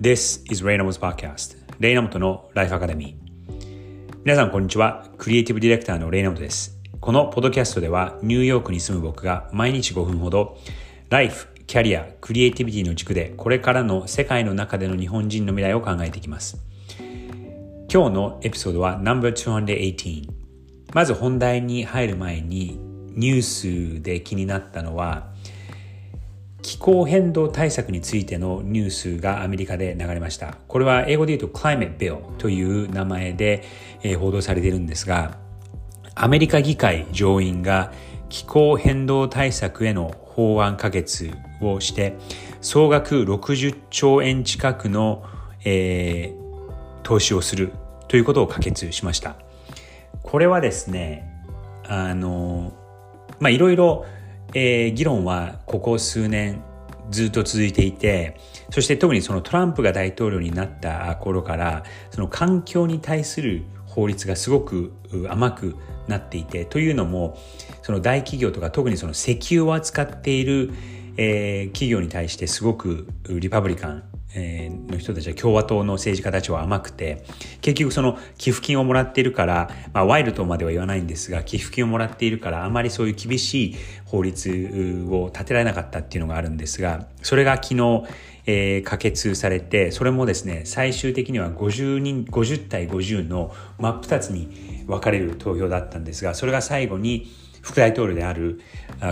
This is Reynolds Podcast レイナモトのライフアカデミー皆さんこんにちは。クリエイティブディレクターのレイナモトです。このポッドキャストではニューヨークに住む僕が毎日5分ほどライフ、キャリア、クリエイティビティの軸でこれからの世界の中での日本人の未来を考えていきます。今日のエピソードは No.218 まず本題に入る前にニュースで気になったのは気候変動対策についてのニュースがアメリカで流れました。これは英語で言うと Climate Bill という名前で、報道されているんですが、アメリカ議会上院が気候変動対策への法案可決をして、総額60兆円近くの、えー、投資をするということを可決しました。これはですね、あの、ま、いろいろえー、議論はここ数年ずっと続いていて、そして特にそのトランプが大統領になった頃から、その環境に対する法律がすごく甘くなっていて、というのも、その大企業とか特にその石油を扱っている、えー、企業に対してすごくリパブリカンの人たちは共和党の政治家たちは甘くて結局その寄付金をもらっているから、まあ、ワイルドまでは言わないんですが寄付金をもらっているからあまりそういう厳しい法律を立てられなかったっていうのがあるんですがそれが昨日、えー、可決されてそれもですね最終的には50人50対50の真っ二つに分かれる投票だったんですがそれが最後に副大統領である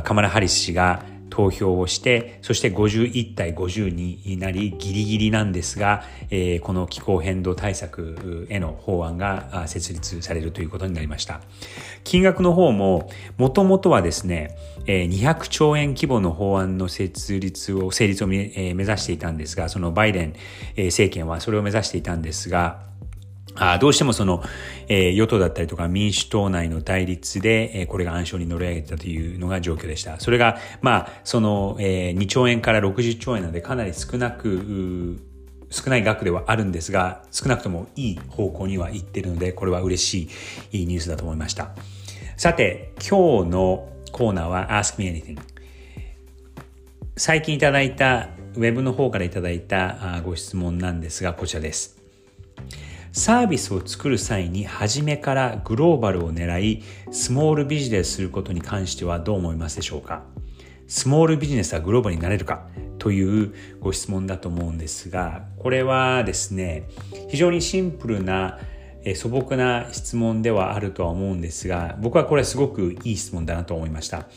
カマラ・ハリス氏が投票をして、そして51対50になり、ギリギリなんですが、えー、この気候変動対策への法案が設立されるということになりました。金額の方も、もともとはですね、200兆円規模の法案の設立を、成立を目指していたんですが、そのバイデン政権はそれを目指していたんですが、あどうしてもその、えー、与党だったりとか民主党内の対立で、えー、これが暗礁に乗り上げたというのが状況でした。それが、まあ、その、えー、2兆円から60兆円なのでかなり少なく、少ない額ではあるんですが、少なくともいい方向には行ってるので、これは嬉しいいいニュースだと思いました。さて、今日のコーナーは Ask Me Anything。最近いただいた、ウェブの方からいただいたご質問なんですが、こちらです。サービスを作る際に初めからグローバルを狙い、スモールビジネスすることに関してはどう思いますでしょうか？スモールビジネスはグローバルになれるか？というご質問だと思うんですが、これはですね、非常にシンプルな素朴な質問ではあるとは思うんですが、僕はこれすごくいい質問だなと思いました。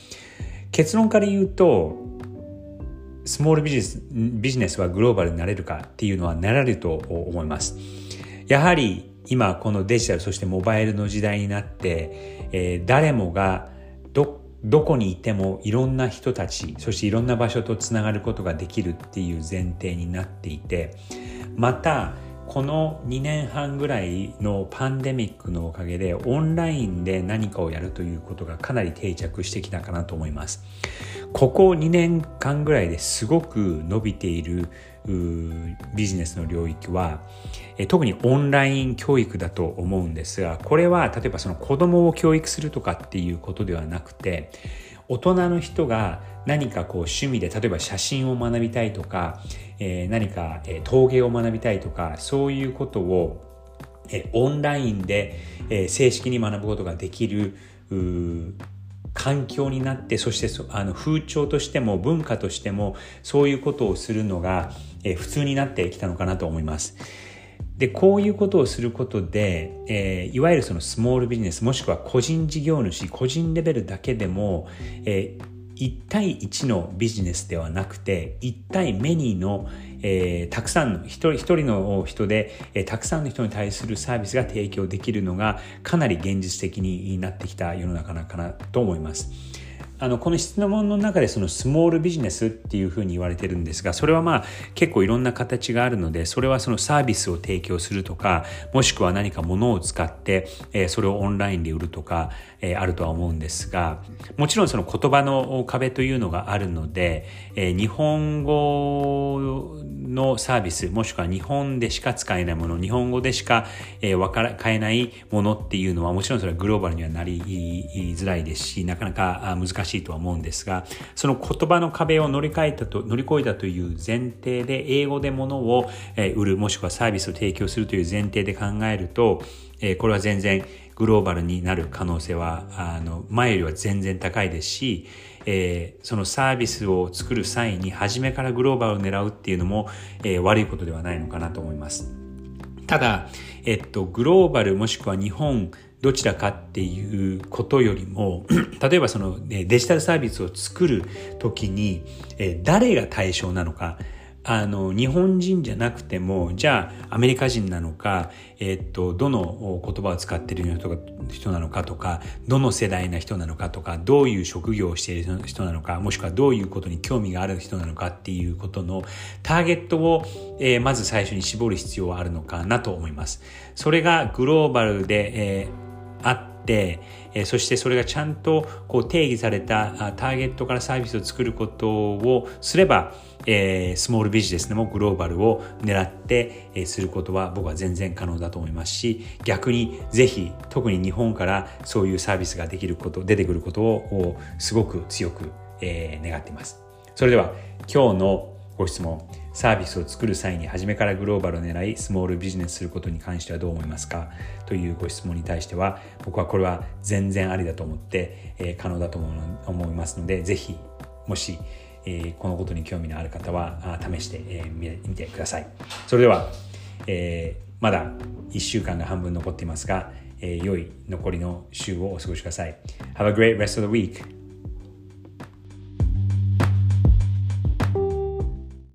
結論から言うと、スモールビジネスビジネスはグローバルになれるかっていうのはなられると思います。やはり今このデジタルそしてモバイルの時代になって、えー、誰もがどどこにいてもいろんな人たちそしていろんな場所とつながることができるっていう前提になっていてまたこの2年半ぐらいのパンデミックのおかげでオンラインで何かをやるということがかなり定着してきたかなと思います。ここ2年間ぐらいですごく伸びているビジネスの領域は特にオンライン教育だと思うんですがこれは例えばその子供を教育するとかっていうことではなくて大人の人が何かこう趣味で例えば写真を学びたいとか、え、何か、陶芸を学びたいとかそういうことを、オンラインで、正式に学ぶことができる環境になってそしてあの風潮としても文化としてもそういうことをするのが、え普通になってきたのかなと思います。でこういうことをすることで、えー、いわゆるそのスモールビジネスもしくは個人事業主個人レベルだけでも、えー、1対1のビジネスではなくて1対メニーの、えー、たくさんの一人一人の人で、えー、たくさんの人に対するサービスが提供できるのがかなり現実的になってきた世の中なかなと思います。あのこの質問の中でそのスモールビジネスっていうふうに言われてるんですがそれはまあ結構いろんな形があるのでそれはそのサービスを提供するとかもしくは何か物を使って、えそれをオンラインで売るとか、えあるとは思うんですがもちろんその言葉の壁というのがあるので、え日本語のサービスもしくは日本でしか使えないもの日本語でしか、えー、から買えないものっていうのはもちろんそれはグローバルにはなりづらいですしなかなか難しいしいとは思うんですが、その言葉の壁を乗り換えたと、乗り越えたという前提で、英語で物を売る、もしくはサービスを提供するという前提で考えると、これは全然グローバルになる可能性は、あの、前よりは全然高いですし、えー、そのサービスを作る際に初めからグローバルを狙うっていうのも、えー、悪いことではないのかなと思います。ただ、えっと、グローバルもしくは日本どちらかっていうことよりも、例えばそのデジタルサービスを作るときに、誰が対象なのか、あの、日本人じゃなくても、じゃあ、アメリカ人なのか、えっと、どの言葉を使っている人なのかとか、どの世代な人なのかとか、どういう職業をしている人なのか、もしくはどういうことに興味がある人なのかっていうことのターゲットを、えー、まず最初に絞る必要はあるのかなと思います。それがグローバルで、えー、あって、えそしてそれがちゃんとこう定義されたターゲットからサービスを作ることをすれば、えー、スモールビジネスでもグローバルを狙って、えー、することは僕は全然可能だと思いますし逆にぜひ特に日本からそういうサービスができること出てくることをすごく強く、えー、願っています。それでは今日のご質問。サービスを作る際に初めからグローバルを狙いスモールビジネスすることに関してはどう思いますか？というご質問に対しては僕はこれは全然ありだと思って、えー、可能だと思いますのでぜひもしえー、このことに興味のある方は試して、えー、みてください。それでは、えー、まだ1週間が半分残っていますが、えー、良い残りの週をお過ごしください。Have a great rest of the week!